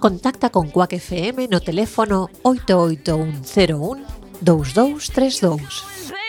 contacta con Quack FM no teléfono 88101 2232.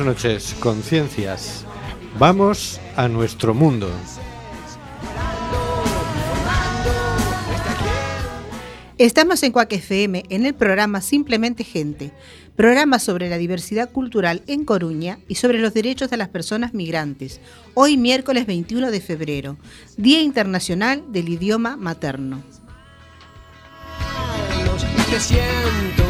Buenas noches, conciencias. Vamos a nuestro mundo. Estamos en Cuac FM en el programa Simplemente Gente, programa sobre la diversidad cultural en Coruña y sobre los derechos de las personas migrantes. Hoy miércoles 21 de febrero, Día Internacional del Idioma Materno. Y te siento.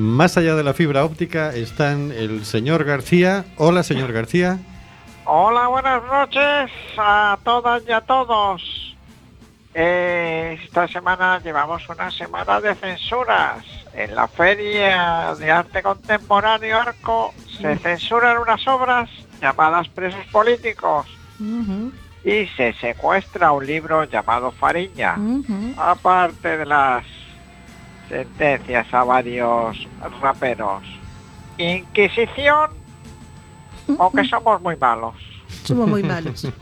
Más allá de la fibra óptica están el señor García. Hola, señor García. Hola, buenas noches a todas y a todos. Eh, esta semana llevamos una semana de censuras. En la Feria de Arte Contemporáneo Arco se censuran unas obras llamadas Presos Políticos y se secuestra un libro llamado Fariña, aparte de las sentencias a varios raperos. Inquisición o que somos muy malos. Somos muy malos.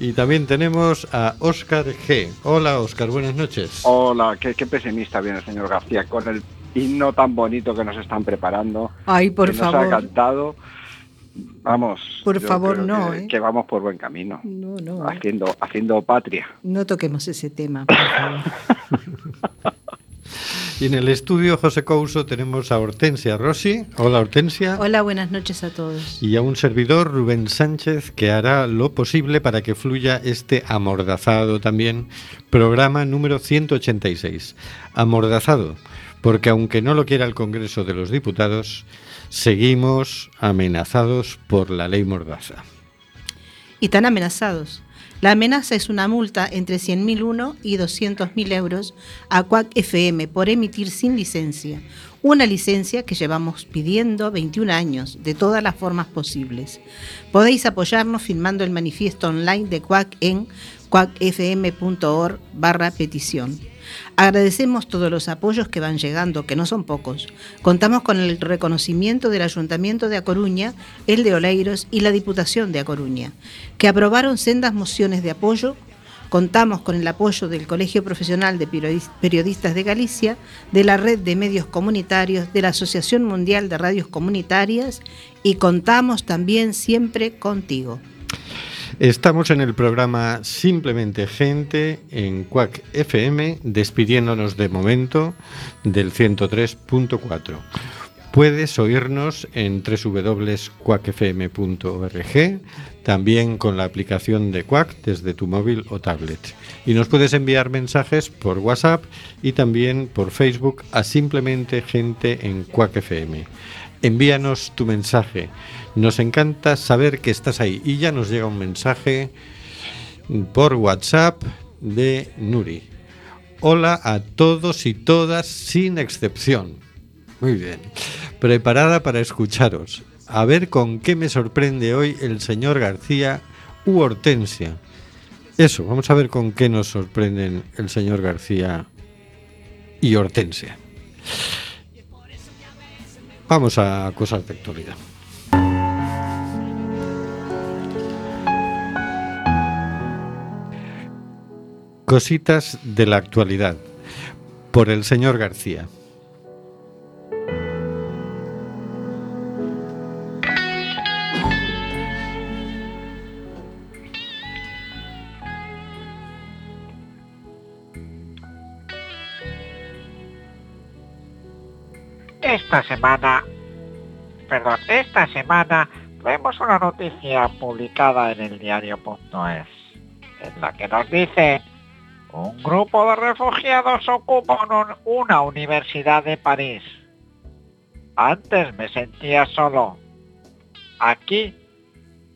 Y también tenemos a Óscar G. Hola, Óscar, buenas noches. Hola, qué, qué pesimista viene el señor García con el himno tan bonito que nos están preparando. Ay, por que nos ha favor. cantado. Vamos. Por favor, no, Que, ¿eh? que vamos por buen camino. No, no. Haciendo, haciendo patria. No toquemos ese tema, por favor. Y en el estudio José Couso tenemos a Hortensia Rossi. Hola, Hortensia. Hola, buenas noches a todos. Y a un servidor, Rubén Sánchez, que hará lo posible para que fluya este amordazado también programa número 186. Amordazado, porque aunque no lo quiera el Congreso de los Diputados, seguimos amenazados por la ley Mordaza. Y tan amenazados. La amenaza es una multa entre 100.001 y 200.000 euros a Quack FM por emitir sin licencia. Una licencia que llevamos pidiendo 21 años, de todas las formas posibles. Podéis apoyarnos firmando el manifiesto online de Quack en quackfm.org barra petición. Agradecemos todos los apoyos que van llegando, que no son pocos. Contamos con el reconocimiento del Ayuntamiento de A Coruña, el de Oleiros y la Diputación de A Coruña, que aprobaron sendas mociones de apoyo Contamos con el apoyo del Colegio Profesional de Periodis- Periodistas de Galicia, de la Red de Medios Comunitarios, de la Asociación Mundial de Radios Comunitarias y contamos también siempre contigo. Estamos en el programa Simplemente Gente en Quack FM, despidiéndonos de momento del 103.4. Puedes oírnos en www.quackfm.org, también con la aplicación de Quack desde tu móvil o tablet. Y nos puedes enviar mensajes por WhatsApp y también por Facebook a Simplemente Gente en Quack FM. Envíanos tu mensaje. Nos encanta saber que estás ahí. Y ya nos llega un mensaje por WhatsApp de Nuri. Hola a todos y todas sin excepción. Muy bien. Preparada para escucharos. A ver con qué me sorprende hoy el señor García u Hortensia. Eso, vamos a ver con qué nos sorprenden el señor García y Hortensia. Vamos a cosas de actualidad. Cositas de la actualidad por el señor García. Esta semana, perdón, esta semana vemos una noticia publicada en el diario.es en la que nos dice un grupo de refugiados ocupa un- una universidad de París. Antes me sentía solo. Aquí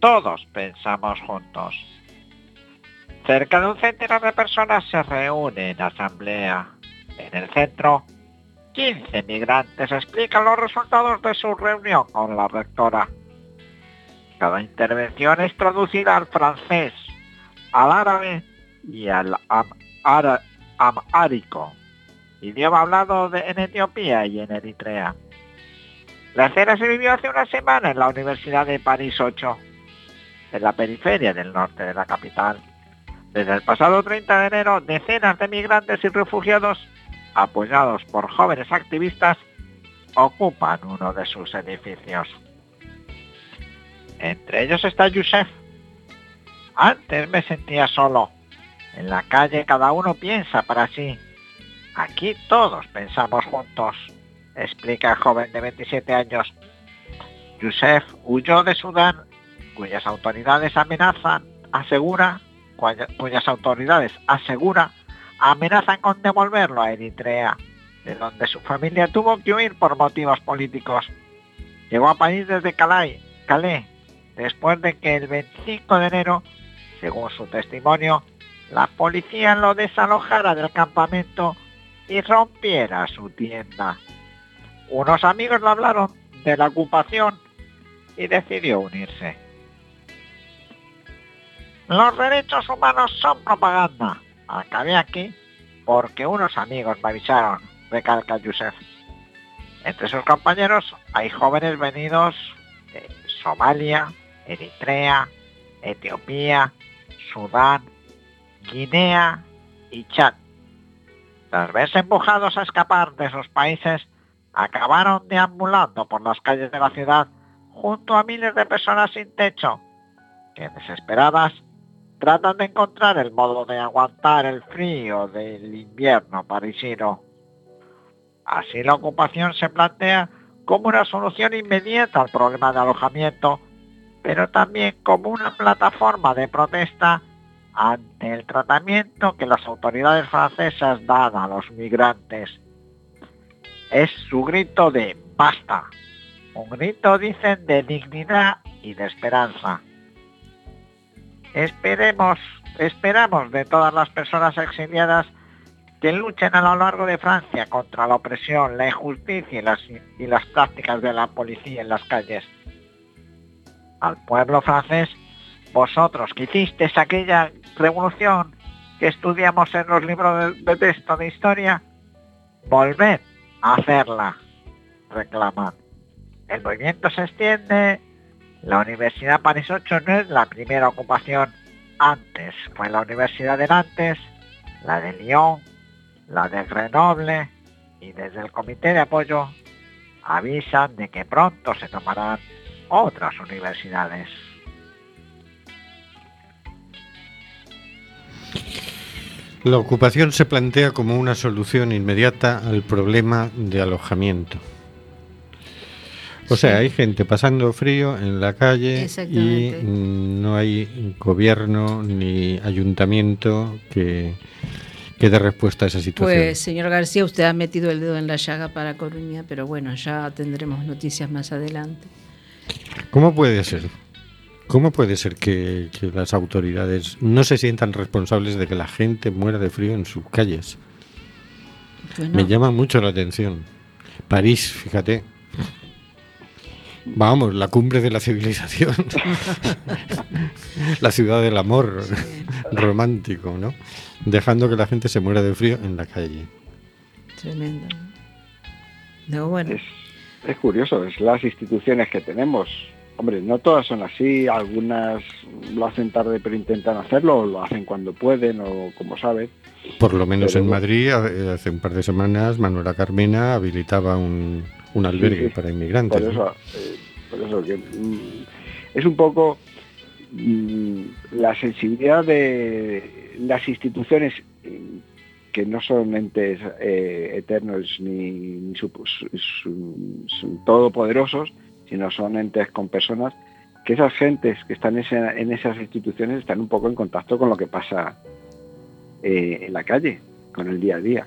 todos pensamos juntos. Cerca de un centenar de personas se reúnen en asamblea. En el centro 15 migrantes explican los resultados de su reunión con la rectora. Cada intervención es traducida al francés, al árabe y al am- ara- amhárico, idioma hablado en Etiopía y en Eritrea. La escena se vivió hace una semana en la Universidad de París 8, en la periferia del norte de la capital. Desde el pasado 30 de enero, decenas de migrantes y refugiados apoyados por jóvenes activistas, ocupan uno de sus edificios. Entre ellos está Yusef. Antes me sentía solo. En la calle cada uno piensa para sí. Aquí todos pensamos juntos, explica el joven de 27 años. Yusef huyó de Sudán, cuyas autoridades amenazan, asegura, cuya- cuyas autoridades asegura amenazan con devolverlo a Eritrea, de donde su familia tuvo que huir por motivos políticos. Llegó a París desde Calais, Calais, después de que el 25 de enero, según su testimonio, la policía lo desalojara del campamento y rompiera su tienda. Unos amigos le hablaron de la ocupación y decidió unirse. Los derechos humanos son propaganda. Acabé aquí porque unos amigos me avisaron, recalca Yusef. Entre sus compañeros hay jóvenes venidos de Somalia, Eritrea, Etiopía, Sudán, Guinea y Chad. Tras verse empujados a escapar de sus países, acabaron deambulando por las calles de la ciudad junto a miles de personas sin techo, que desesperadas tratan de encontrar el modo de aguantar el frío del invierno parisino. Así la ocupación se plantea como una solución inmediata al problema de alojamiento, pero también como una plataforma de protesta ante el tratamiento que las autoridades francesas dan a los migrantes. Es su grito de basta, un grito, dicen, de dignidad y de esperanza. Esperemos, esperamos de todas las personas exiliadas que luchen a lo largo de Francia contra la opresión, la injusticia y las, y las prácticas de la policía en las calles. Al pueblo francés, vosotros que hicisteis aquella revolución que estudiamos en los libros de, texto de historia, volved a hacerla, reclaman. El movimiento se extiende, la Universidad París 8 no es la primera ocupación antes fue la Universidad de Nantes, la de Lyon, la de Grenoble y desde el Comité de Apoyo avisan de que pronto se tomarán otras universidades. La ocupación se plantea como una solución inmediata al problema de alojamiento. O sea, hay gente pasando frío en la calle y mm, no hay gobierno ni ayuntamiento que, que dé respuesta a esa situación. Pues, señor García, usted ha metido el dedo en la llaga para Coruña, pero bueno, ya tendremos noticias más adelante. ¿Cómo puede ser? ¿Cómo puede ser que, que las autoridades no se sientan responsables de que la gente muera de frío en sus calles? Pues Me llama mucho la atención. París, fíjate. Vamos, la cumbre de la civilización. la ciudad del amor romántico, ¿no? Dejando que la gente se muera de frío en la calle. Tremendo. No, bueno. Es, es curioso, es las instituciones que tenemos. Hombre, no todas son así, algunas lo hacen tarde pero intentan hacerlo, o lo hacen cuando pueden o como saben. Por lo menos Pero en. Madrid, hace un par de semanas, Manuela Carmena habilitaba un, un albergue sí. para inmigrantes. Por ¿no? eso, eh, por eso que mm, es un poco mm, la sensibilidad de las instituciones mm, que no son entes eh, eternos ni, ni su- su- su- su- todopoderosos, sino son entes con personas, que esas gentes que están esa- en esas instituciones están un poco en contacto con lo que pasa eh, en la calle, con el día a día.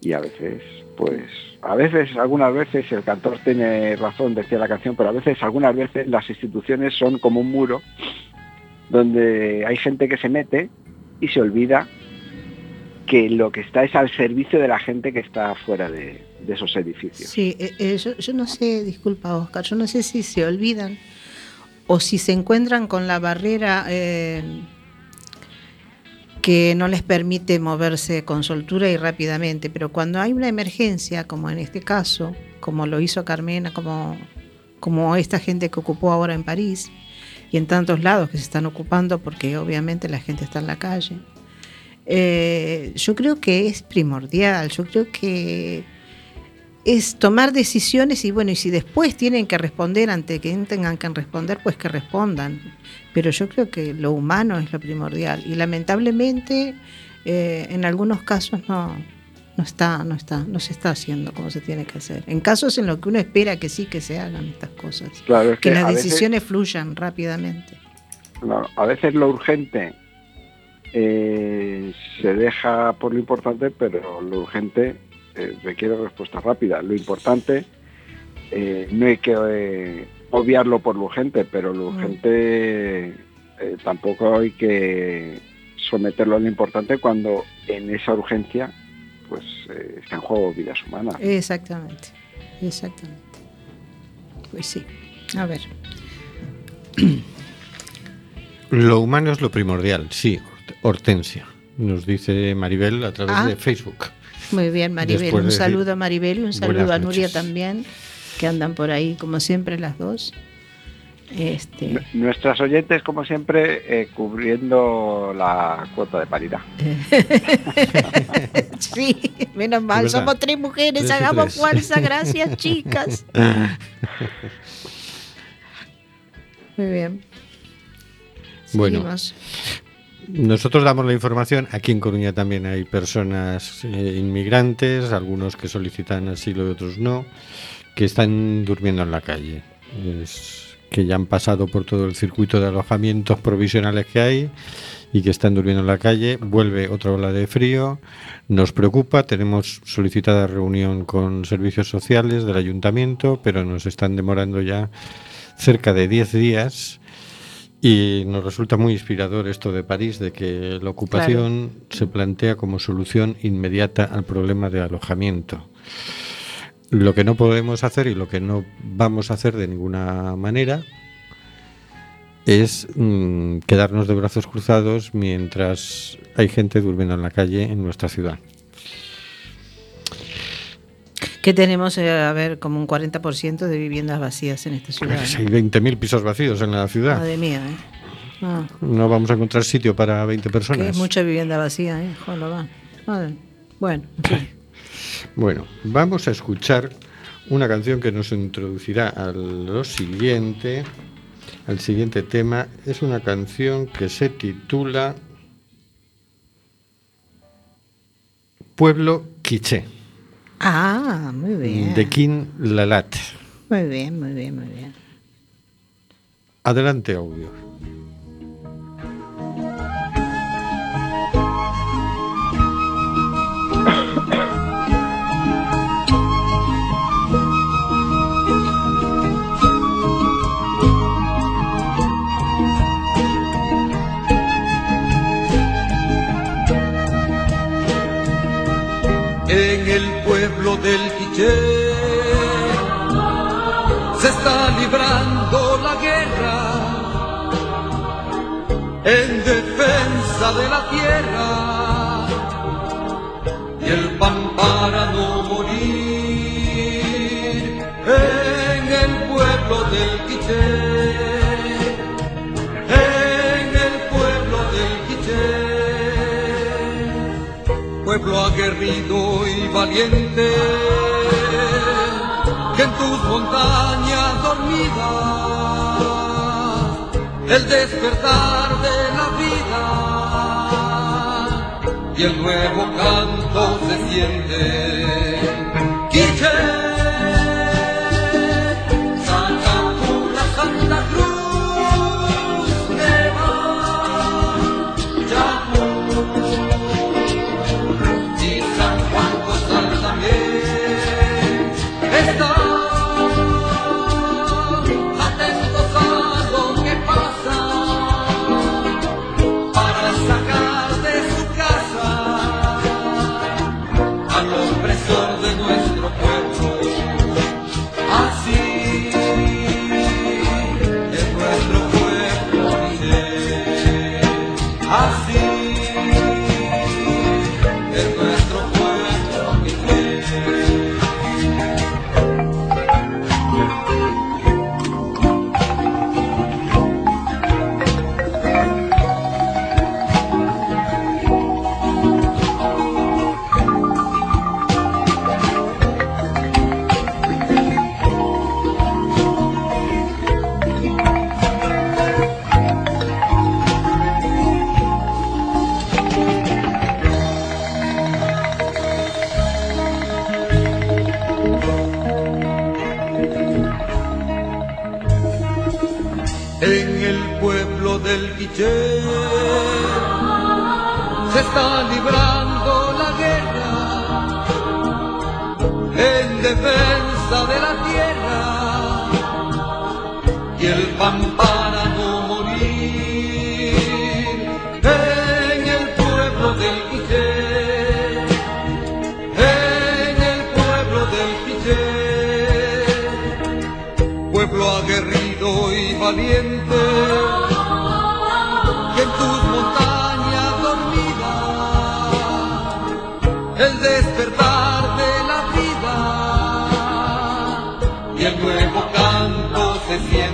Y a veces, pues, a veces, algunas veces el cantor tiene razón, decía la canción, pero a veces, algunas veces las instituciones son como un muro donde hay gente que se mete y se olvida que lo que está es al servicio de la gente que está fuera de, esos edificios. Sí, eh, eh, yo, yo no sé, disculpa Oscar, yo no sé si se olvidan o si se encuentran con la barrera eh, que no les permite moverse con soltura y rápidamente, pero cuando hay una emergencia, como en este caso, como lo hizo Carmena, como, como esta gente que ocupó ahora en París y en tantos lados que se están ocupando porque obviamente la gente está en la calle, eh, yo creo que es primordial, yo creo que es tomar decisiones y bueno, y si después tienen que responder ante que tengan que responder, pues que respondan. Pero yo creo que lo humano es lo primordial y lamentablemente eh, en algunos casos no, no está, no está, no se está haciendo como se tiene que hacer. En casos en los que uno espera que sí que se hagan estas cosas, Claro, es que que las veces- decisiones fluyan rápidamente. A veces lo urgente eh, se deja por lo importante, pero lo urgente eh, requiere respuesta rápida. Lo importante eh, no hay que eh, obviarlo por lo urgente, pero lo Mm. urgente eh, tampoco hay que someterlo a lo importante cuando en esa urgencia pues eh, está en juego vidas humanas. Exactamente, exactamente. Pues sí, a ver. Lo humano es lo primordial, sí, Hortensia. Nos dice Maribel a través Ah. de Facebook. Muy bien, Maribel. Después Un de decir saludo a Maribel y un saludo a Nuria también, que andan por ahí, como siempre, las dos. Este, Nuestras oyentes, como siempre, eh, cubriendo la cuota de paridad. sí, menos mal, somos tres mujeres, Tres hagamos tres. fuerza, gracias, chicas. Muy bien. Bueno. Seguimos. Nosotros damos la información. Aquí en Coruña también hay personas eh, inmigrantes, algunos que solicitan asilo y otros no, que están durmiendo en la calle. Es que ya han pasado por todo el circuito de alojamientos provisionales que hay y que están durmiendo en la calle. Vuelve otra ola de frío. Nos preocupa. Tenemos solicitada reunión con servicios sociales del ayuntamiento, pero nos están demorando ya cerca de 10 días. Y nos resulta muy inspirador esto de París, de que la ocupación se plantea como solución inmediata al problema de alojamiento. Lo que no podemos hacer y lo que no vamos a hacer de ninguna manera es mm, quedarnos de brazos cruzados mientras hay gente durmiendo en la calle en nuestra ciudad. Que tenemos, eh, a ver, como un 40% de viviendas vacías en esta ciudad. Pues hay 20.000 pisos vacíos en la ciudad. Madre mía, ¿eh? Ah, No vamos a encontrar sitio para 20 personas. que es mucha vivienda vacía, ¿eh? Joder, va. Madre. Bueno, sí. Bueno, vamos a escuchar una canción que nos introducirá a lo siguiente, al siguiente tema. Es una canción que se titula Pueblo Quiché, Ah, muy bien. de King Lalat. Muy bien, muy bien, muy bien. Adelante, audio. Pueblo del Quiché. Se está librando la guerra en defensa de la tierra. Y el pan para no morir en el pueblo del Quiché pueblo aguerrido y valiente, que en tus montañas dormidas, el despertar de la vida y el nuevo canto se siente. En el pueblo del Quiché se está librando la guerra en defensa de la tierra y el pan canto se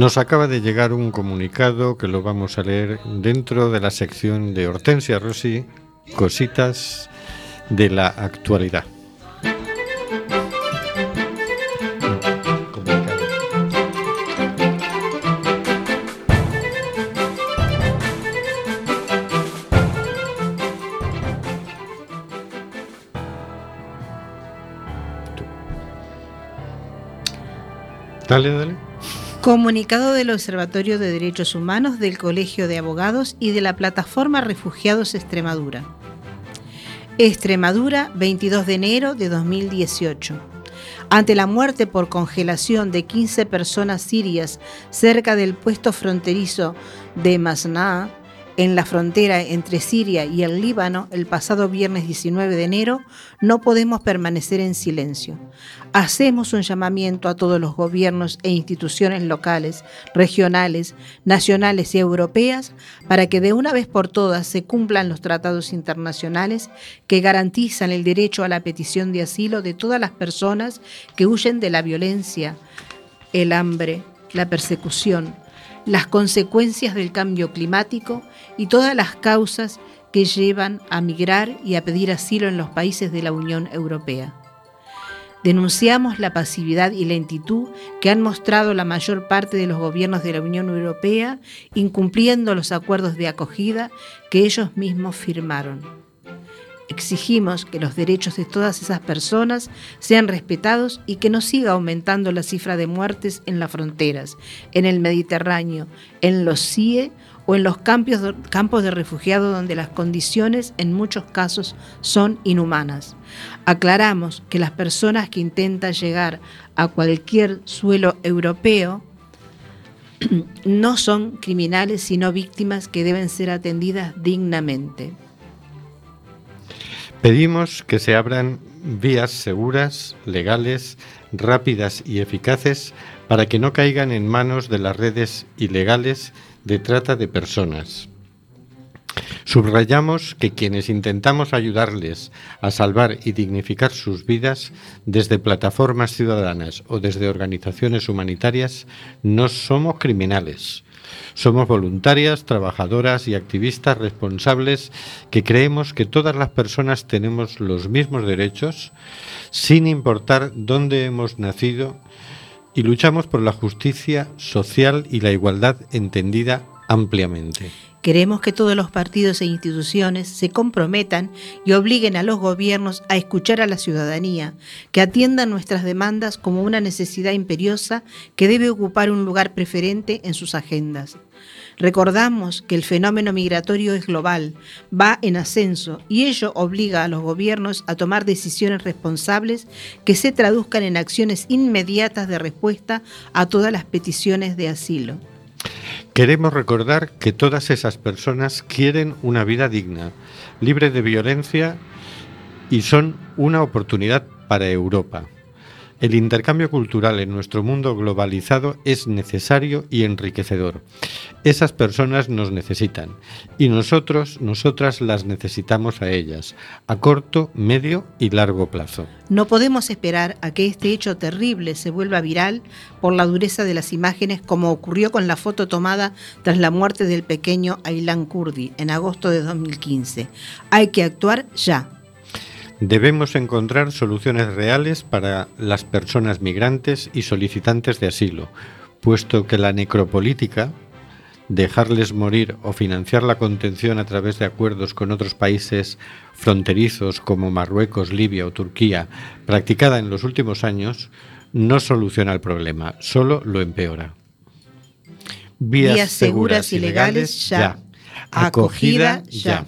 Nos acaba de llegar un comunicado que lo vamos a leer dentro de la sección de Hortensia Rossi, Cositas de la actualidad. Dale, dale. Comunicado del Observatorio de Derechos Humanos del Colegio de Abogados y de la Plataforma Refugiados Extremadura. Extremadura, 22 de enero de 2018. Ante la muerte por congelación de 15 personas sirias cerca del puesto fronterizo de Masná, en la frontera entre Siria y el Líbano el pasado viernes 19 de enero, no podemos permanecer en silencio. Hacemos un llamamiento a todos los gobiernos e instituciones locales, regionales, nacionales y europeas para que de una vez por todas se cumplan los tratados internacionales que garantizan el derecho a la petición de asilo de todas las personas que huyen de la violencia, el hambre, la persecución, las consecuencias del cambio climático y todas las causas que llevan a migrar y a pedir asilo en los países de la Unión Europea. Denunciamos la pasividad y lentitud que han mostrado la mayor parte de los gobiernos de la Unión Europea, incumpliendo los acuerdos de acogida que ellos mismos firmaron. Exigimos que los derechos de todas esas personas sean respetados y que no siga aumentando la cifra de muertes en las fronteras, en el Mediterráneo, en los CIE o en los campos de, refugiados donde las condiciones en muchos casos son inhumanas. Aclaramos que las personas que intentan llegar a cualquier suelo europeo no son criminales sino víctimas que deben ser atendidas dignamente. Pedimos que se abran vías seguras, legales, rápidas y eficaces para que no caigan en manos de las redes ilegales de trata de personas. Subrayamos que quienes intentamos ayudarles a salvar y dignificar sus vidas desde plataformas ciudadanas o desde organizaciones humanitarias no somos criminales. Somos voluntarias, trabajadoras y activistas responsables que creemos que todas las personas tenemos los mismos derechos sin importar dónde hemos nacido y luchamos por la justicia social y la igualdad entendida ampliamente. Queremos que todos los partidos e instituciones se comprometan y obliguen a los gobiernos a escuchar a la ciudadanía, que atiendan nuestras demandas como una necesidad imperiosa que debe ocupar un lugar preferente en sus agendas. Recordamos que el fenómeno migratorio es global, va en ascenso y ello obliga a los gobiernos a tomar decisiones responsables que se traduzcan en acciones inmediatas de respuesta a todas las peticiones de asilo. Queremos recordar que todas esas personas quieren una vida digna, libre de violencia y son una oportunidad para Europa. El intercambio cultural en nuestro mundo globalizado es necesario y enriquecedor. Esas personas nos necesitan y nosotros, nosotras las necesitamos a ellas, a corto, medio y largo plazo. No podemos esperar a que este hecho terrible se vuelva viral por la dureza de las imágenes como ocurrió con la foto tomada tras la muerte del pequeño Aylan Kurdi en agosto de 2015. Hay que actuar ya. Debemos encontrar soluciones reales para las personas migrantes y solicitantes de asilo, puesto que la necropolítica, dejarles morir o financiar la contención a través de acuerdos con otros países fronterizos como Marruecos, Libia o Turquía, practicada en los últimos años, no soluciona el problema, solo lo empeora. Vías seguras y legales, ya. Acogida ya.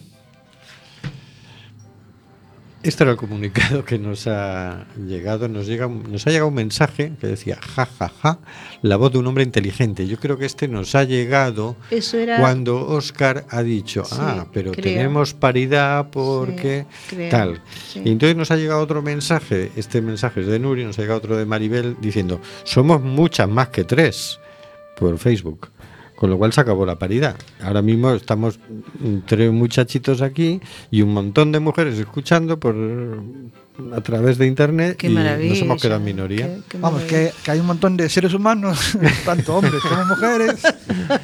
Este era el comunicado que nos ha llegado. Nos, llega, nos ha llegado un mensaje que decía, ja, ja, ja, la voz de un hombre inteligente. Yo creo que este nos ha llegado Eso era. cuando Oscar ha dicho, Sí, ah, pero creo. tenemos paridad porque Sí, tal. sí. Y entonces nos ha llegado otro mensaje, este mensaje es de Nuri, nos ha llegado otro de Maribel diciendo, somos muchas más que tres por Facebook. Con lo cual se acabó la paridad. Ahora mismo estamos tres muchachitos aquí y un montón de mujeres escuchando por a través de internet Qué y nos hemos quedado en minoría. Qué- qué Vamos, que, que hay un montón de seres humanos, tanto hombres como mujeres,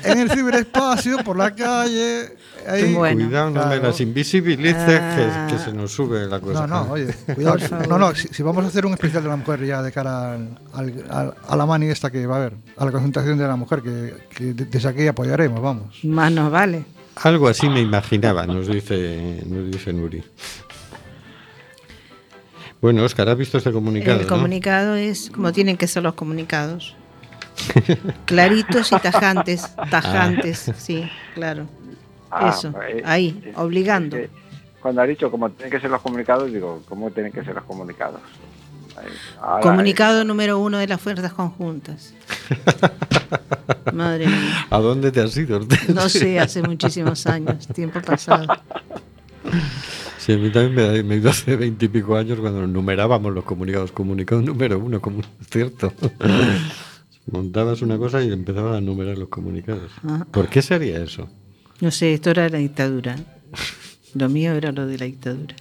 en el ciberespacio, por la calle. ahí. Bueno. Cuidado, no me Claro. las invisibilices Ah. que, que se nos sube la cosa. No, no, oye, cuidado. No, no, si, si vamos a hacer un especial de la mujer ya de cara al, al- al- a la mani esta que va a haber, a la concentración de la mujer, que, que de- desde aquí apoyaremos, vamos. Más nos vale. Algo así me imaginaba, nos dice, nos dice Nuri. Bueno, Oscar, ¿has visto este comunicado? el no? comunicado es como tienen que ser los comunicados. Claritos y tajantes. Tajantes, sí, claro. Ah, Eso, eh, ahí, eh, obligando. eh, cuando ha dicho cómo tienen que ser los comunicados, digo, ¿cómo tienen que ser los comunicados? Ahora, Comunicado número uno de las fuerzas conjuntas. Madre mía. ¿A dónde te has ido? No sé, hace muchísimos años, tiempo pasado. Sí, a mí también me, me ido hace veintipico años cuando numerábamos los comunicados. Comunicado número uno, como cierto. Montabas una cosa y empezabas a numerar los comunicados. Ah. ¿Por qué se haría eso? No sé, esto era la dictadura. Lo mío era lo de la dictadura.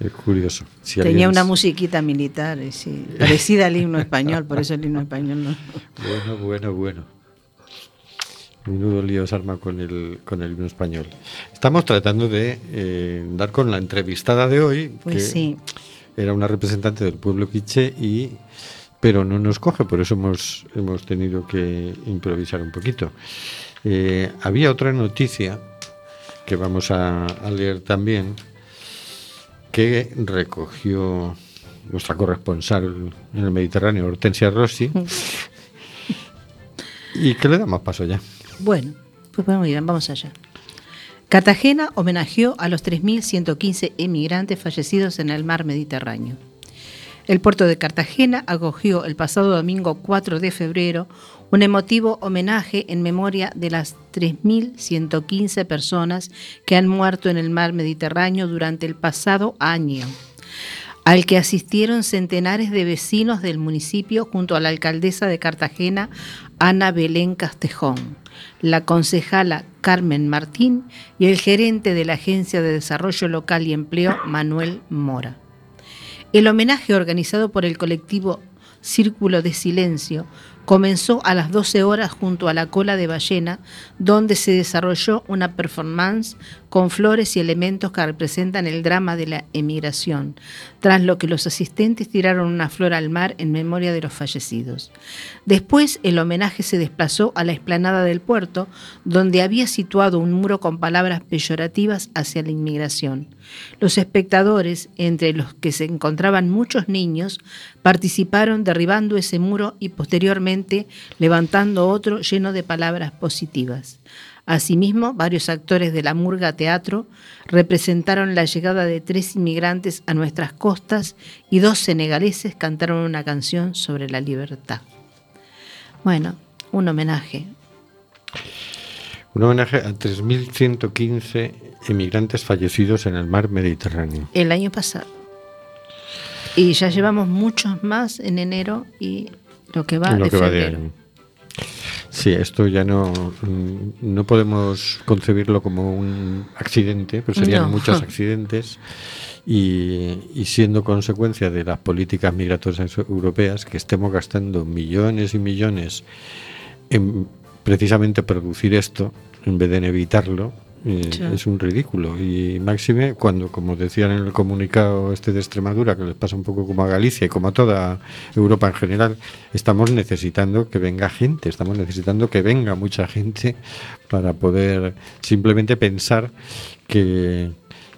Es curioso. Si Tenía alguien- una musiquita militar, sí, parecida al himno español, por eso el himno español no. Bueno, bueno, bueno. Menudo lío se arma con el, con el himno español. Estamos tratando de eh, dar con la entrevistada de hoy, Pues que sí. era una representante del pueblo quiche, y, pero no nos coge, por eso hemos, hemos tenido que improvisar un poquito. Eh, había otra noticia que vamos a, a leer también, que recogió nuestra corresponsal en el Mediterráneo, Hortensia Rossi, y que le damos paso ya. Bueno, pues muy bien, vamos allá. Cartagena homenajeó a los 3.115 emigrantes fallecidos en el mar Mediterráneo. El puerto de Cartagena acogió el pasado domingo 4 de febrero un emotivo homenaje en memoria de las 3.115 personas que han muerto en el mar Mediterráneo durante el pasado año, al que asistieron centenares de vecinos del municipio junto a la alcaldesa de Cartagena, Ana Belén Castejón, la concejala Carmen Martín y el gerente de la Agencia de Desarrollo Local y Empleo, Manuel Mora. El homenaje organizado por el colectivo Círculo de Silencio comenzó a las 12 horas junto a la cola de ballena, donde se desarrolló una performance con flores y elementos que representan el drama de la emigración, tras lo que los asistentes tiraron una flor al mar en memoria de los fallecidos. Después el homenaje se desplazó a la explanada del puerto, donde había situado un muro con palabras peyorativas hacia la inmigración. Los espectadores, entre los que se encontraban muchos niños, participaron derribando ese muro y posteriormente levantando otro lleno de palabras positivas. Asimismo, varios actores de la Murga Teatro representaron la llegada de tres inmigrantes a nuestras costas y dos senegaleses cantaron una canción sobre la libertad. Bueno, un homenaje. Un homenaje a 3.115 emigrantes fallecidos en el mar Mediterráneo. El año pasado. Y ya llevamos muchos más en enero y lo que va En lo de que va de febrero. año. Sí, esto ya no, no podemos concebirlo como un accidente, pues serían No. muchos accidentes y, y siendo consecuencia de las políticas migratorias europeas que estemos gastando millones y millones en precisamente producir esto en vez de en evitarlo es un ridículo y máxime cuando como decían en el comunicado este de Extremadura que les pasa un poco como a Galicia y como a toda Europa en general estamos necesitando que venga gente estamos necesitando que venga mucha gente para poder simplemente pensar que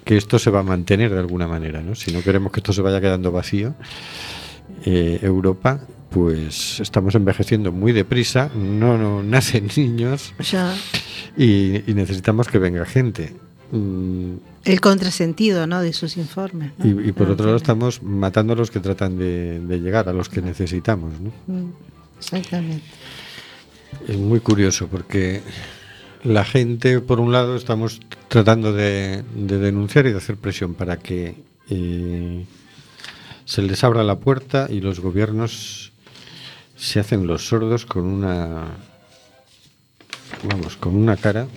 que esto se va a mantener de alguna manera, ¿no? Si no queremos que esto se vaya quedando vacío, eh, Europa pues estamos envejeciendo muy deprisa, no, no nacen niños Ya. y, y necesitamos que venga gente. Mm, El contrasentido, ¿no? De sus informes. ¿no? Y, y por Ah, otro lado estamos matando a los que tratan de, de llegar, a los que necesitamos. ¿no? Mm, Exactamente. Es muy curioso porque la gente, por un lado, estamos tratando de, de denunciar y de hacer presión para que eh, se les abra la puerta y los gobiernos se hacen los sordos con una, vamos, con una cara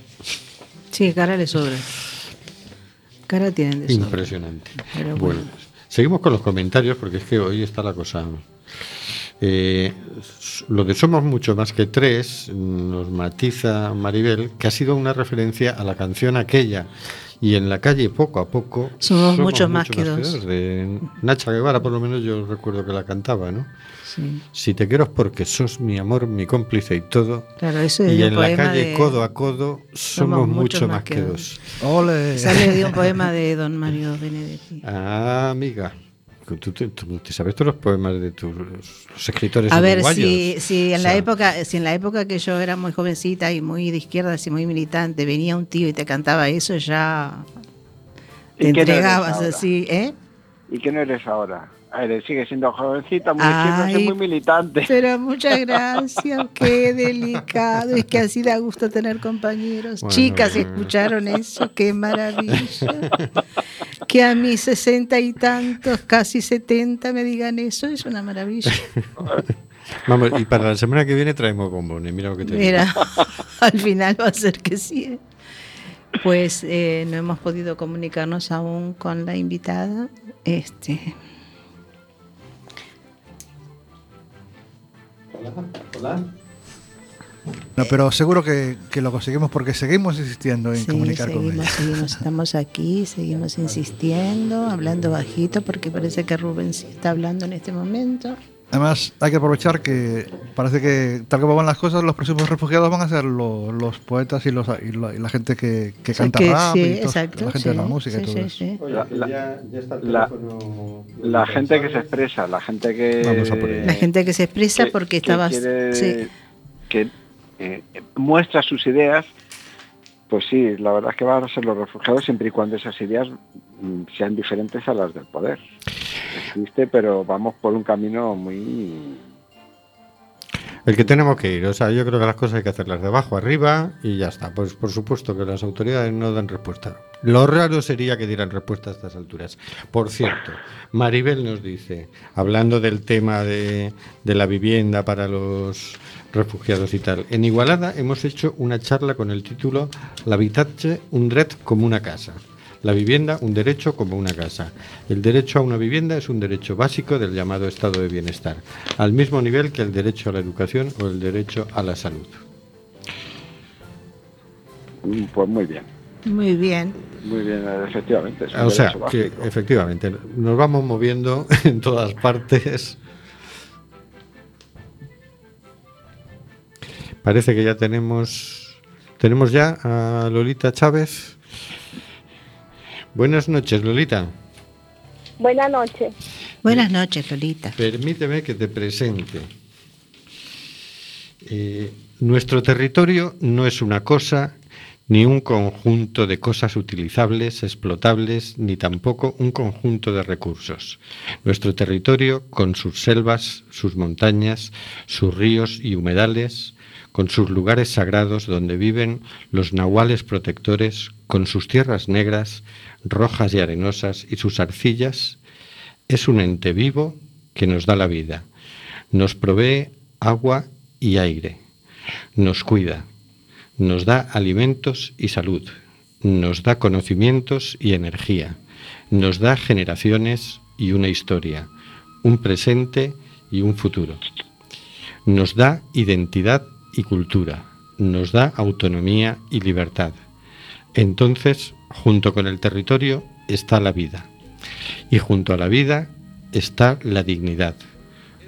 Sí, cara le sobra. Cara tienen de sobra. impresionante. Pero Bueno, bueno. seguimos con los comentarios porque es que hoy está la cosa. Eh, lo de somos mucho más que tres nos matiza Maribel que ha sido una referencia a la canción aquella y en la calle poco a poco Somos mucho más que dos. de Nacha Guevara por lo menos yo recuerdo que la cantaba no Sí. si te quiero es porque sos mi amor mi cómplice y todo Claro, eso es y en la calle de- codo a codo somos, mucho más que dos Ole. Sale de un poema de don Mario Benedetti. Ah, amiga. ¿Tú, tú- tú te sabes todos los poemas de tus los escritores A ver, si, si en O la época, si en la época que yo era muy jovencita y muy de izquierdas y muy militante, venía un tío y te cantaba eso, ya te ¿Y qué no eres entregabas así, ¿eh? ¿Y qué no eres ahora? Ver, sigue siendo jovencita, muy Ay, muy militante. Pero muchas gracias, qué delicado. Es que así da gusto tener compañeros. Bueno, Chicas, bueno. ¿escucharon eso? Qué maravilla. Que a mis sesenta y tantos, casi setenta, me digan eso, es una maravilla. Vamos, y para la semana que viene traemos bombones, mira lo que te digo. Mira, al final va a ser que sí. ¿eh? Pues eh, no hemos podido comunicarnos aún con la invitada. Este, No, pero seguro que, que lo conseguimos porque seguimos insistiendo en sí, comunicar con seguimos, ella. seguimos, estamos aquí, seguimos insistiendo, hablando bajito, porque parece que Rubén sí está hablando en este momento. Además, hay que aprovechar que parece que, tal como van las cosas, los próximos refugiados van a ser lo- los poetas y, los, y, la, y la gente que, que canta que rap, sí, y todo- exacto, la gente de la música sí, y todo sí, eso. sí. La- la- ya, ya está la- teléfono La gente que se expresa, la gente que... Vamos a por ello. La gente que se expresa que- porque que estaba... quiere- sí. que eh, muestra sus ideas, pues sí, la verdad es que van a ser los refugiados siempre y cuando esas ideas mm, sean diferentes a las del poder. Existe, pero vamos por un camino muy... El que tenemos que ir, o sea, yo creo que las cosas hay que hacerlas de abajo arriba y ya está. Pues por supuesto que las autoridades no dan respuesta. Lo raro sería que dieran respuesta a estas alturas. Por cierto, Maribel nos dice, hablando del tema de, la vivienda para los refugiados y tal, en Igualada hemos hecho una charla con el título L'habitatge, un dret como una casa. La vivienda, un derecho como una casa. El derecho a una vivienda es un derecho básico del llamado estado de bienestar, al mismo nivel que el derecho a la educación o el derecho a la salud. mm, Pues muy bien, Muy bien. muy bien, efectivamente. es un O sea, que básico. efectivamente nos vamos moviendo en todas partes. Parece que ya tenemos tenemos ya a Lolita Chávez. Buenas noches, Lolita. Buenas noches. Buenas noches, Lolita. Permíteme que te presente. Eh, nuestro territorio no es una cosa ni un conjunto de cosas utilizables, explotables, ni tampoco un conjunto de recursos. Nuestro territorio, con sus selvas, sus montañas, sus ríos y humedales, con sus lugares sagrados donde viven los nahuales protectores, con sus tierras negras, rojas y arenosas y sus arcillas, es un ente vivo que nos da la vida, nos provee agua y aire, nos cuida, nos da alimentos y salud, nos da conocimientos y energía, nos da generaciones y una historia, un presente y un futuro. Nos da identidad y cultura, nos da autonomía y libertad. Entonces, junto con el territorio está la vida. Y junto a la vida está la dignidad.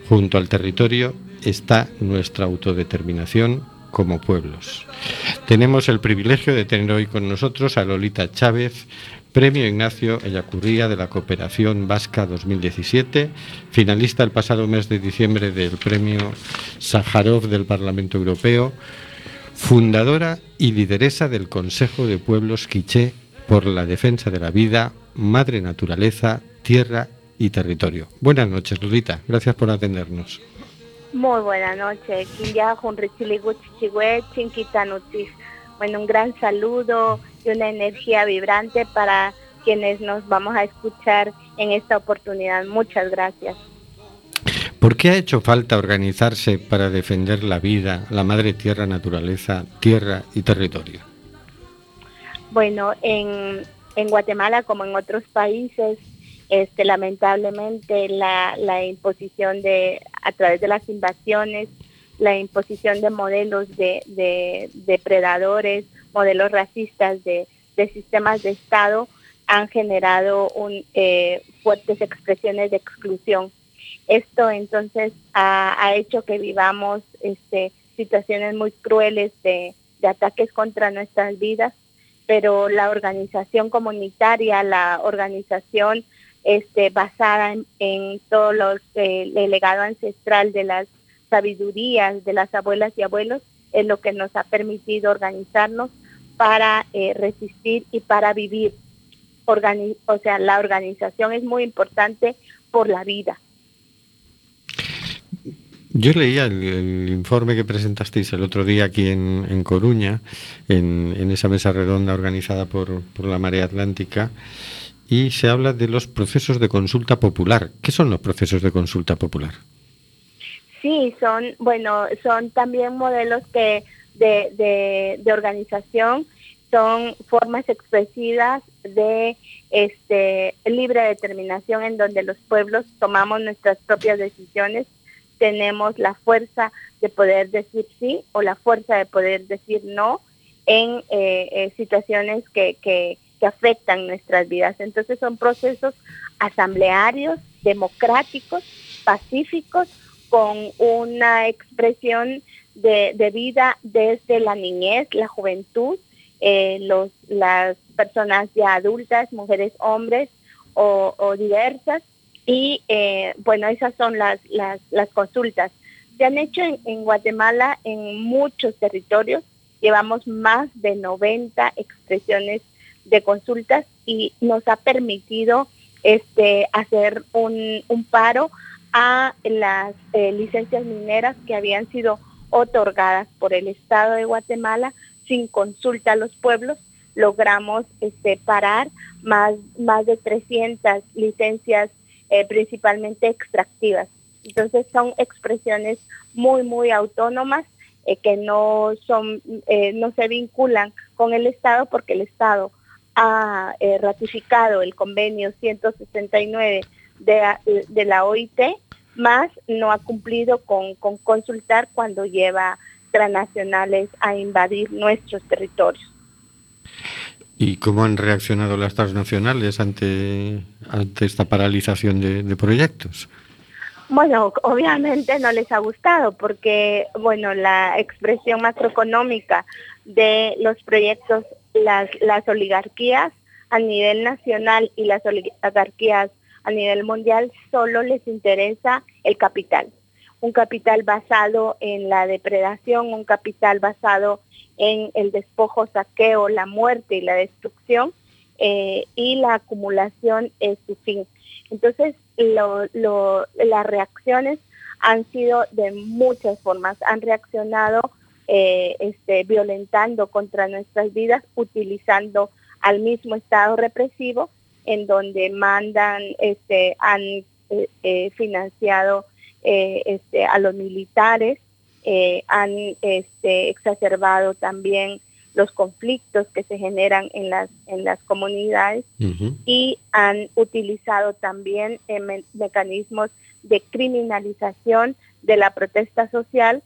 Junto al territorio está nuestra autodeterminación como pueblos. Tenemos el privilegio de tener hoy con nosotros a Lolita Chávez, Premio Ignacio Ellacurría de la Cooperación Vasca 2017, finalista el pasado mes de diciembre del Premio Sájarov del Parlamento Europeo, fundadora y lideresa del Consejo de Pueblos Quiché por la defensa de la vida, madre naturaleza, tierra y territorio. Buenas noches, Lolita. Gracias por atendernos. Muy buena noche. Bueno, un gran saludo y una energía vibrante para quienes nos vamos a escuchar en esta oportunidad. Muchas gracias. ¿Por qué ha hecho falta organizarse para defender la vida, la madre tierra, naturaleza, tierra y territorio? Bueno, en, en Guatemala como en otros países, este, lamentablemente la, la imposición de, a través de las invasiones, la imposición de modelos de, de depredadores, modelos racistas de, de sistemas de Estado han generado un, eh, fuertes expresiones de exclusión. Esto entonces ha, ha hecho que vivamos este, situaciones muy crueles de, de ataques contra nuestras vidas, pero la organización comunitaria, la organización este, basada en, en todo los, el legado ancestral de las sabidurías de las abuelas y abuelos, es lo que nos ha permitido organizarnos para eh, resistir y para vivir. Organi o sea, la organización es muy importante por la vida. Yo leía el, el informe que presentasteis el otro día aquí en, en Coruña, en, en esa mesa redonda organizada por, por la Marea Atlántica, y se habla de los procesos de consulta popular. ¿Qué son los procesos de consulta popular? Sí, son, bueno, son también modelos que de, de, organización, son formas expresivas de este libre determinación en donde los pueblos tomamos nuestras propias decisiones, tenemos la fuerza de poder decir sí o la fuerza de poder decir no en eh, eh, situaciones que, que, que afectan nuestras vidas. Entonces son procesos asamblearios, democráticos, pacíficos, con una expresión de, vida desde la niñez, la juventud, eh, los, las personas ya adultas, mujeres, hombres o, diversas. Y eh, bueno, esas son las, las, las consultas. Se han hecho en, en Guatemala en muchos territorios. Llevamos más de 90 expresiones de consultas y nos ha permitido este hacer un, un paro a las eh, licencias mineras que habían sido otorgadas por el Estado de Guatemala sin consulta a los pueblos. Logramos este, parar más, más de 300 licencias eh, principalmente extractivas. Entonces son expresiones muy, muy autónomas eh, que no, son, no se vinculan con el Estado porque el Estado ha ratificado el convenio 169 de, de la OIT, más no ha cumplido con, con consultar cuando lleva transnacionales a invadir nuestros territorios. ¿Y cómo han reaccionado las transnacionales ante, ante esta paralización de, de proyectos? Bueno, obviamente no les ha gustado porque, bueno, la expresión macroeconómica de los proyectos, las, las oligarquías a nivel nacional y las oligarquías a nivel mundial solo les interesa el capital. Un capital basado en la depredación, un capital basado en el despojo, saqueo, la muerte y la destrucción, eh, y la acumulación es su fin. Entonces, las reacciones han sido de muchas formas, han reaccionado eh, este, violentando contra nuestras vidas, utilizando al mismo Estado represivo, en donde mandan, este, han eh, eh, financiado eh, este, a los militares, han este, exacerbado también los conflictos que se generan en las en las comunidades y han utilizado también me- mecanismos de criminalización de la protesta social,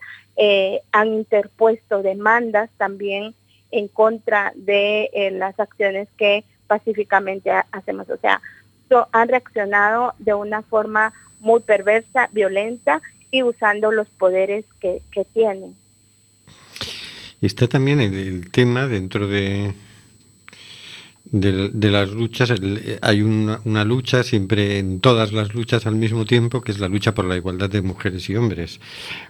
han interpuesto demandas también en contra de las acciones que pacíficamente ha- hacemos. O sea, so- han reaccionado de una forma muy perversa, violenta y usando los poderes que, que tienen. Está también el, el tema dentro de de, de las luchas, el- hay una, una lucha siempre en todas las luchas al mismo tiempo, que es la lucha por la igualdad de mujeres y hombres.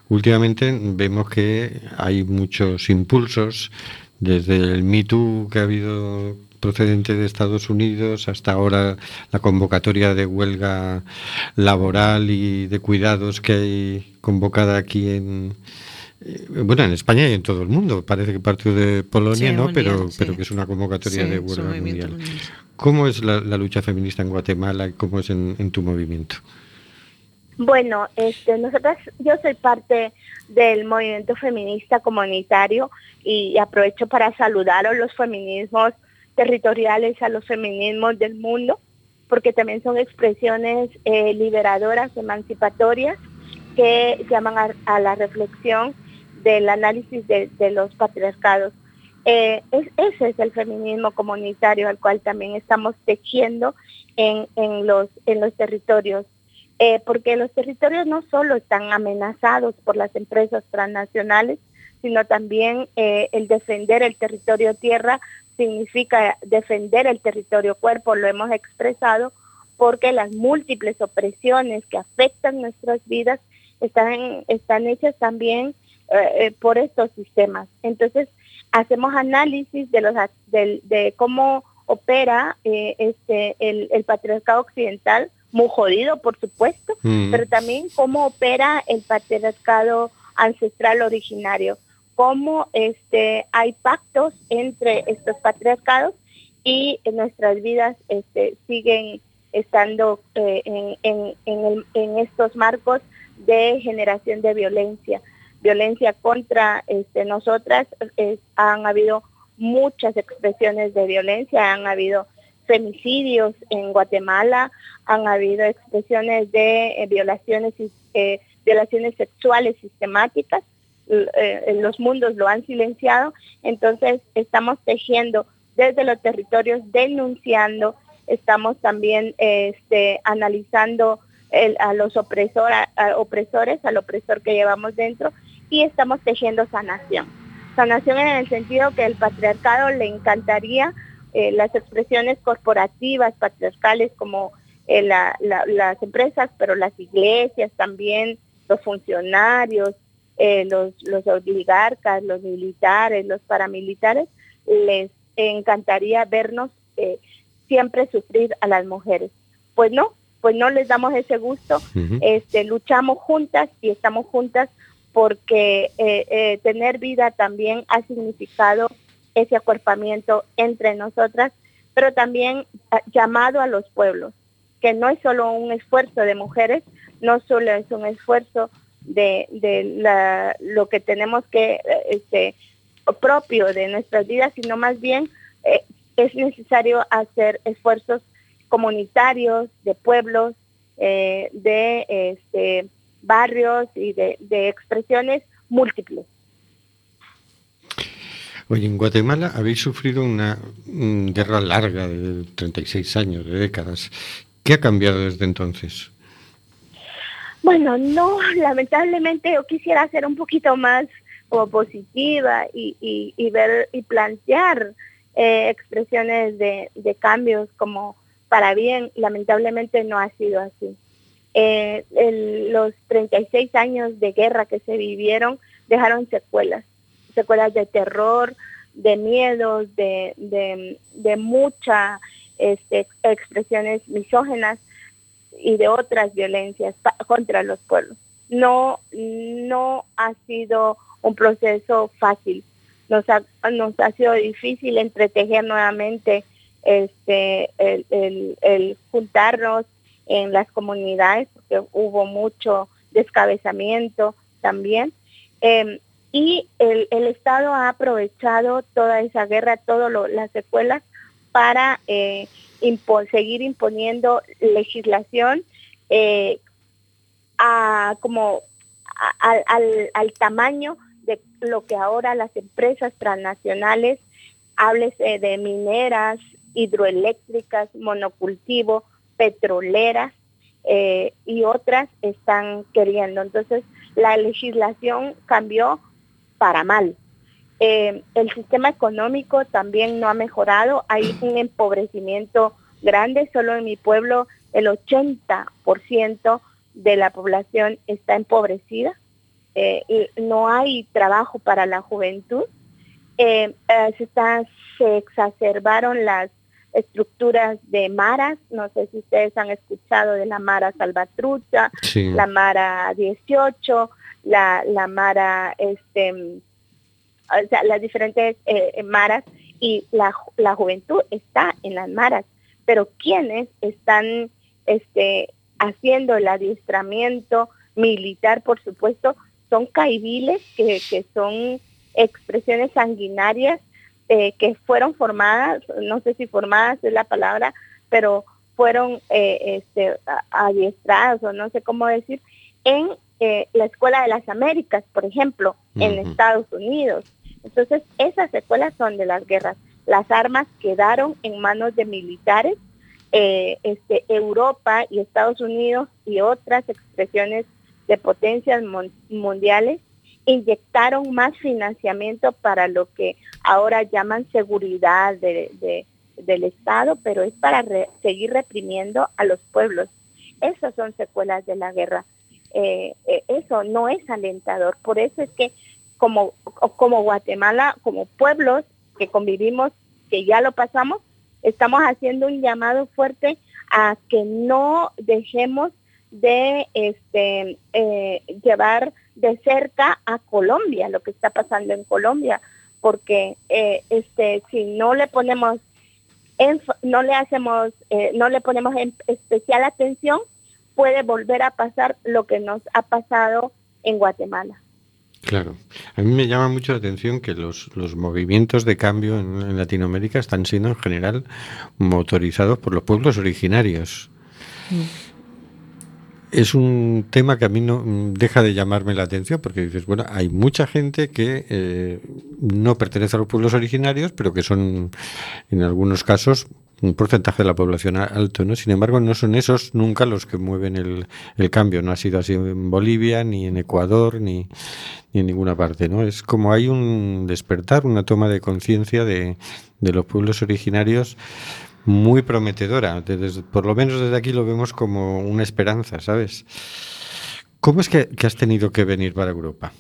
Últimamente vemos que hay muchos impulsos, desde el Me Too que ha habido procedente de Estados Unidos hasta ahora la convocatoria de huelga laboral y de cuidados que hay convocada aquí en eh, bueno en España y en todo el mundo parece que parte de Polonia Sí, no mundial, pero sí. pero que es una convocatoria Sí, de huelga mundial mundial. cómo es la, la lucha feminista en Guatemala y cómo es en, en tu movimiento Bueno, este, nosotras, yo soy parte del movimiento feminista comunitario y aprovecho para saludar a los feminismos territoriales, a los feminismos del mundo, porque también son expresiones eh, liberadoras, emancipatorias, que llaman a, la reflexión del análisis de, los patriarcados. Eh, es- ese es el feminismo comunitario al cual también estamos tejiendo en, los, territorios eh, porque los territorios no solo están amenazados por las empresas transnacionales, sino también el defender el territorio tierra significa defender el territorio cuerpo, lo hemos expresado, porque las múltiples opresiones que afectan nuestras vidas están, están hechas también eh, eh, por estos sistemas. Entonces, hacemos análisis de, los, del- de cómo opera eh, este, el, el patriarcado occidental, muy jodido, por supuesto, Mm. pero también cómo opera el patriarcado ancestral originario, cómo este, hay pactos entre estos patriarcados y nuestras vidas este, siguen estando eh, en, estos marcos de generación de violencia, violencia contra este, nosotras. han habido muchas expresiones de violencia, han habido femicidios en Guatemala, han habido expresiones de eh, violaciones, eh, violaciones sexuales sistemáticas, eh, los mundos lo han silenciado, entonces estamos tejiendo desde los territorios, denunciando, estamos también este, analizando el- a los opresor, a- opresores, al opresor que llevamos dentro, y estamos tejiendo sanación. Sanación en el sentido que el patriarcado le encantaría eh, las expresiones corporativas patriarcales como eh, la- las empresas, pero las iglesias también, los funcionarios, eh, los, los oligarcas, los militares, los paramilitares, les encantaría vernos eh, siempre sufrir a las mujeres. Pues no, pues no les damos ese gusto, este, luchamos juntas y estamos juntas porque eh, tener vida también ha significado ese acuerpamiento entre nosotras, pero también ah, llamado a los pueblos, que no es solo un esfuerzo de mujeres, no solo es un esfuerzo de, de la- lo que tenemos que, eh, este, propio de nuestras vidas, sino más bien eh, es necesario hacer esfuerzos comunitarios, de pueblos, eh, de este, barrios y de, de expresiones múltiples. Oye, en Guatemala habéis sufrido una guerra larga de 36 años, de décadas. ¿Qué ha cambiado desde entonces? Bueno, no, lamentablemente yo quisiera ser un poquito más positiva y, y- ver y plantear eh, expresiones de, cambios como para bien. Lamentablemente no ha sido así. Eh, el- los 36 años de guerra que se vivieron dejaron secuelas, secuelas de terror, de miedos, de, de, de muchas este, expresiones misógenas y de otras violencias contra los pueblos. No, no ha sido un proceso fácil. Nos ha, nos ha sido difícil entretejer nuevamente este, el, el- el juntarnos en las comunidades, porque hubo mucho descabezamiento también. Eh, y el, el Estado ha aprovechado toda esa guerra, todas las secuelas, para eh, seguir imponiendo legislación eh, a, como al, tamaño de lo que ahora las empresas transnacionales, háblese de mineras, hidroeléctricas, monocultivo, petroleras eh, y otras están queriendo. Entonces, la legislación cambió para mal. Eh, el sistema económico también no ha mejorado, hay un empobrecimiento grande, solo en mi pueblo el 80% de la población está empobrecida, eh, y no hay trabajo para la juventud, eh, eh, se, está- se exacerbaron las estructuras de maras, no sé si ustedes han escuchado de la mara salvatrucha, Sí. la Mara 18, la, la Mara, este, o sea, las diferentes eh, maras y la, la juventud está en las maras, pero quienes están este, haciendo el adiestramiento militar, por supuesto, son caibiles que, que son expresiones sanguinarias eh, que fueron formadas, no sé si formadas es la palabra, pero fueron eh, este, adiestradas o no sé cómo decir, en eh, la Escuela de las Américas, por ejemplo, en. Estados Unidos. Entonces, esas secuelas son de las guerras. Las armas quedaron en manos de militares. eh, este, Europa y Estados Unidos y otras expresiones de potencias mundiales inyectaron más financiamiento para lo que ahora llaman seguridad de- de- del Estado, pero es para seguir reprimiendo a los pueblos. Esas son secuelas de la guerra. Eh, eh, eso no es alentador. Por eso es que como, como Guatemala, como pueblos que convivimos, que ya lo pasamos, estamos haciendo un llamado fuerte a que no dejemos de este, eh, llevar de cerca a Colombia, lo que está pasando en Colombia, porque eh, este, si no le ponemos, no le hacemos, eh, no le ponemos en especial atención, puede volver a pasar lo que nos ha pasado en Guatemala. Claro. A mí me llama mucho la atención que los, los movimientos de cambio en, en Latinoamérica están siendo en general motorizados por los pueblos originarios. Es un tema que a mí no deja de llamarme la atención porque dices, bueno, hay mucha gente que eh, no pertenece a los pueblos originarios, pero que son en algunos casos un porcentaje de la población alto, ¿no? Sin embargo, no son esos nunca los que mueven el, el cambio. No ha sido así en Bolivia, ni en Ecuador, ni, ni en ninguna parte, ¿no? Es como hay un despertar, una toma de conciencia de, de los pueblos originarios muy prometedora. Desde- por lo menos desde aquí lo vemos como una esperanza, ¿sabes? ¿Cómo es que, que has tenido que venir para Europa?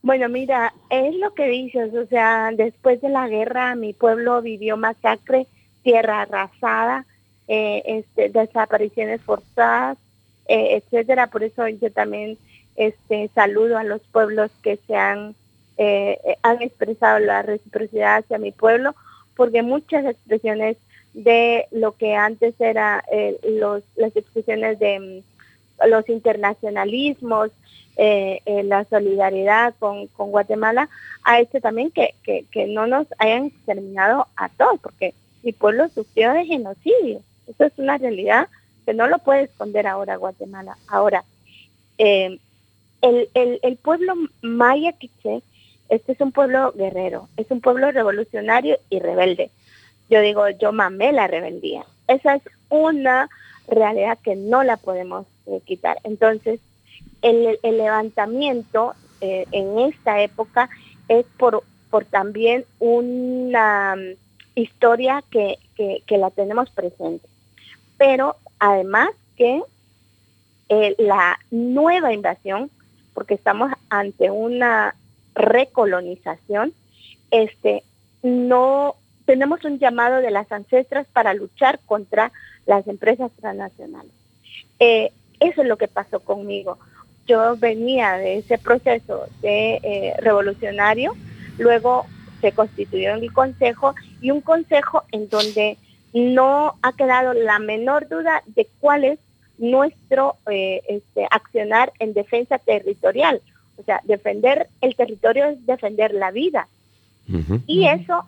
Bueno, mira, es lo que dices, o sea, después de la guerra mi pueblo vivió masacre, tierra arrasada, eh, este, desapariciones forzadas, eh, etcétera. Por eso yo también este, saludo a los pueblos que se han, eh, eh, han expresado la reciprocidad hacia mi pueblo, porque muchas expresiones de lo que antes era eh, los, las expresiones de mm, los internacionalismos, eh, eh, la solidaridad con, con Guatemala, ha hecho también que, que, que no nos hayan exterminado a todos, porque mi pueblo sufrió de genocidio. Eso es una realidad que no lo puede esconder ahora Guatemala. Ahora, el, el, el pueblo maya quiché, este es un pueblo guerrero, es un pueblo revolucionario y rebelde. Yo digo, yo mamé la rebeldía. Esa es una realidad que no la podemos eh, quitar. Entonces, el, levantamiento eh, en esta época es por, también una mm, historia que la tenemos presente. Pero además que eh, la nueva invasión, porque estamos ante una recolonización, este, no tenemos un llamado de las ancestras para luchar contra las empresas transnacionales. Eh, eso es lo que pasó conmigo. Yo venía de ese proceso de eh, revolucionario, luego se constituyó en el consejo y un consejo en donde no ha quedado la menor duda de cuál es nuestro eh, este, accionar en defensa territorial. O sea, defender el territorio es defender la vida. Y eso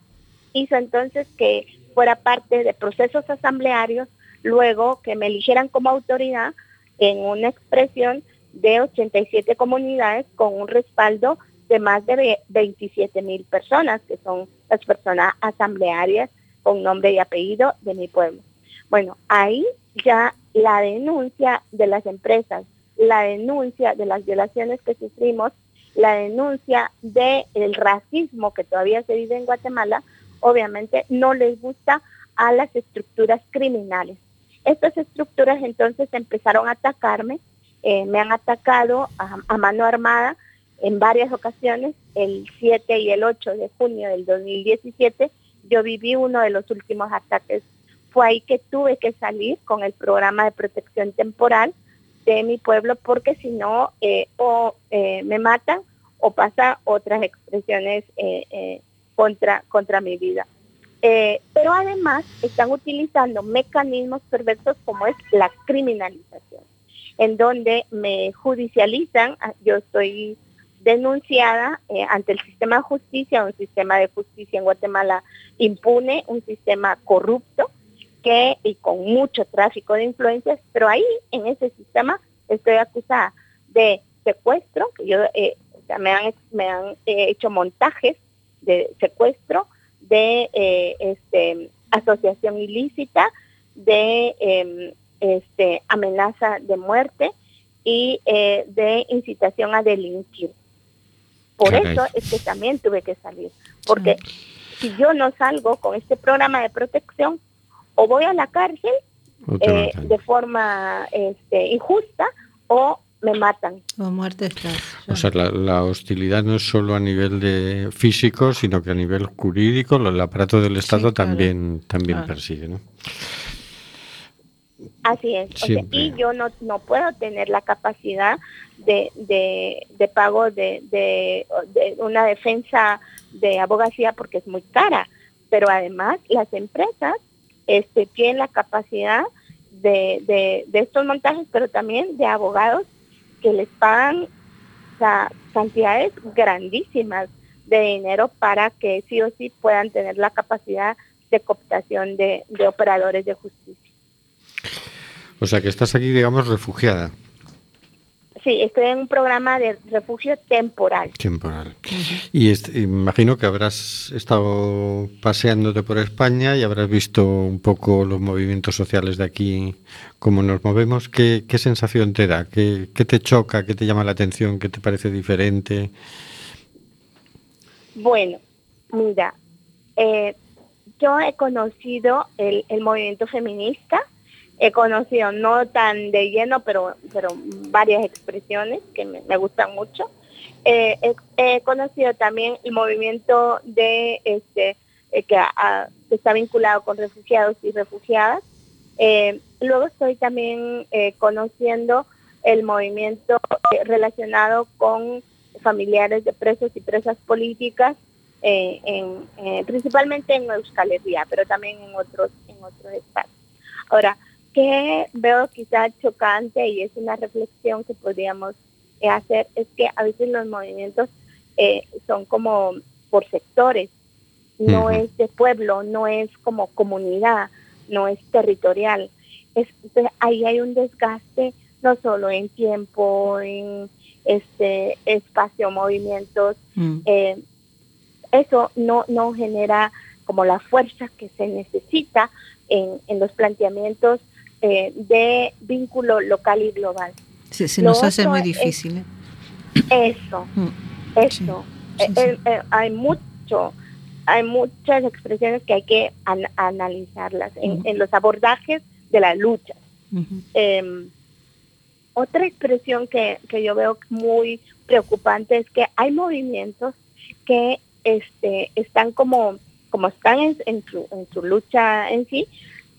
hizo entonces que fuera parte de procesos asamblearios, luego que me eligieran como autoridad en una expresión de 87 comunidades con un respaldo de más de ve- 27 mil personas, que son las personas asamblearias con nombre y apellido de mi pueblo. Bueno, ahí ya la denuncia de las empresas, la denuncia de las violaciones que sufrimos la denuncia del racismo que todavía se vive en Guatemala, obviamente no les gusta a las estructuras criminales. Estas estructuras entonces empezaron a atacarme, eh, me han atacado a, a mano armada en varias ocasiones, el 7 y el 8 de junio del 2017, yo viví uno de los últimos ataques. Fue ahí que tuve que salir con el programa de protección temporal de mi pueblo porque si no, eh, o eh, me matan o pasa otras expresiones eh, contra, contra mi vida. Pero además están utilizando mecanismos perversos como es la criminalización, en donde me judicializan, ah, yo estoy denunciada ante el sistema de justicia, un sistema de justicia en Guatemala impune, un sistema corrupto que y con mucho tráfico de influencias, pero ahí en ese sistema estoy acusada de secuestro, que yo eh, o sea, me han, me han eh, hecho montajes de secuestro, de eh, este, asociación ilícita, de eh, este, amenaza de muerte y eh, de incitación a delinquir. Por eso es que también tuve que salir, porque si yo no salgo con este programa de protección, o voy a la cárcel eh, de forma este, injusta o me matan. O muerte estás. O sea, la, la hostilidad no es solo a nivel de físico, sino que a nivel jurídico, lo- el aparato del Estado claro. también, también Claro. persigue, ¿no? Así es. o sea, Siempre. y yo no, no puedo tener la capacidad de, de, de pago de, de, de una defensa de abogacía porque es muy cara. Pero además las empresas este, tienen la capacidad de, estos montajes, pero también de abogados que les pagan cantidades grandísimas de dinero para que sí o sí puedan tener la capacidad de cooptación de operadores de justicia. O sea, que estás aquí, digamos, refugiada. Sí, estoy en un programa de refugio temporal. Temporal. Y est- imagino que habrás estado paseándote por España y habrás visto un poco los movimientos sociales de aquí, cómo nos movemos. ¿Qué, qué sensación te da? ¿Qué, qué te choca? ¿Qué te llama la atención? ¿Qué te parece diferente? Bueno, mira, eh, yo he conocido el, el movimiento feminista, he conocido no tan de lleno, pero, pero varias expresiones que me, gustan mucho. Eh, he, conocido también el movimiento de este eh, que, ah, que está vinculado con refugiados y refugiadas. Eh, luego estoy también conociendo el movimiento relacionado con familiares de presos y presas políticas, en, principalmente en Euskal Herria, pero también en otros, en otros espacios. Ahora, que veo quizás chocante y es una reflexión que podríamos eh, hacer, es que a veces los movimientos eh, son como por sectores, no es de pueblo, no es como comunidad, no es territorial. Es, entonces, ahí hay un desgaste no solo en tiempo, en este espacio, movimientos, Mm. eh, eso no, no genera como la fuerza que se necesita en, en los planteamientos eh, de vínculo local y global. Se, se Lo nos hace muy es- difícil. ¿eh? Eso, Mm. eso. Sí, Eh, sí. eh, hay mucho, hay muchas expresiones que hay que an- analizarlas en, en los abordajes de la lucha. Ujú. Eh, otra expresión que, que yo veo muy preocupante es que hay movimientos que este, están como, como están en, en su, en su lucha en sí,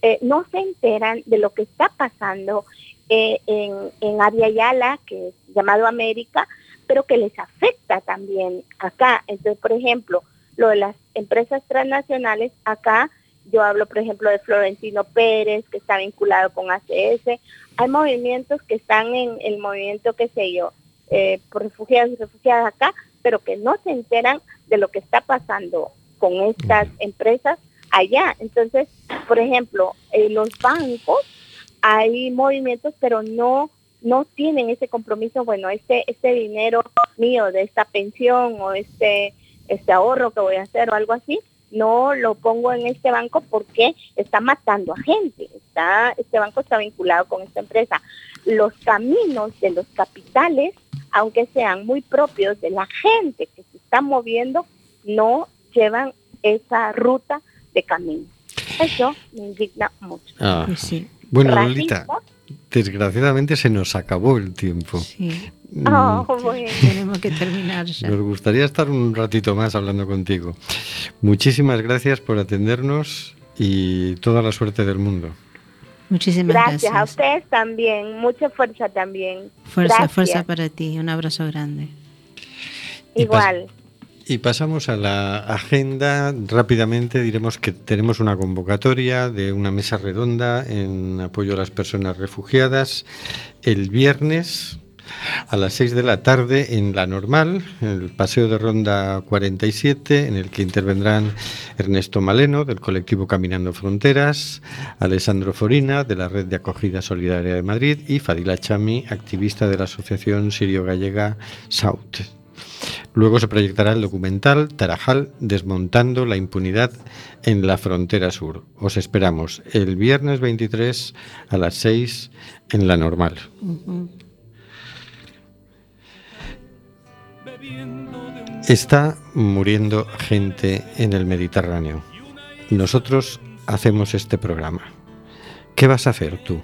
eh, no se enteran de lo que está pasando eh, en, en Yala, que es llamado América, pero que les afecta también acá. Entonces, por ejemplo, lo de las empresas transnacionales, acá yo hablo, por ejemplo, de Florentino Pérez, que está vinculado con ACS. Hay movimientos que están en el movimiento, qué sé yo, eh, por refugiados y refugiadas acá, pero que no se enteran de lo que está pasando con estas empresas allá. Entonces, por ejemplo, en los bancos hay movimientos, pero no no tienen ese compromiso, bueno, este este dinero mío de esta pensión o este este ahorro que voy a hacer o algo así, no lo pongo en este banco porque está matando a gente. Está este banco está vinculado con esta empresa. Los caminos de los capitales aunque sean muy propios de la gente que se está moviendo, no llevan esa ruta de camino. Eso me indigna mucho. Ah. Pues sí. Bueno, Racismo. Lolita, desgraciadamente se nos acabó el tiempo. Sí. Mm, Oh, bueno. Tenemos que terminar ya. Nos gustaría estar un ratito más hablando contigo. Muchísimas gracias por atendernos y toda la suerte del mundo. Muchísimas Gracias, gracias. a ustedes también, mucha fuerza también. Fuerza, Gracias. fuerza para ti. Un abrazo grande. Y pas- Igual. Y pasamos a la agenda. Rápidamente diremos que tenemos una convocatoria de una mesa redonda en apoyo a las personas refugiadas el viernes a las 6 de la tarde en la normal, el paseo de ronda 47, en el que intervendrán Ernesto Maleno del colectivo Caminando Fronteras, Alessandro Forina de la Red de Acogida Solidaria de Madrid y Fadila Chami, activista de la Asociación Sirio-Gallega SAUT. Luego se proyectará el documental Tarajal desmontando la impunidad en la frontera sur. Os esperamos el viernes 23 a las 6 en la normal. Está muriendo gente en el Mediterráneo. Nosotros hacemos este programa. ¿Qué vas a hacer tú?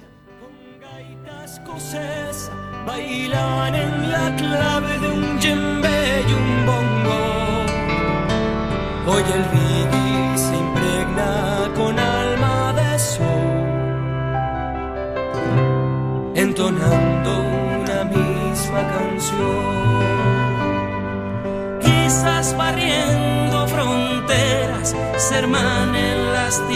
en la clave Hoy el reggae se impregna con alma de sol, entonando una misma canción. Quizás barriendo fronteras se hermanen las tierras.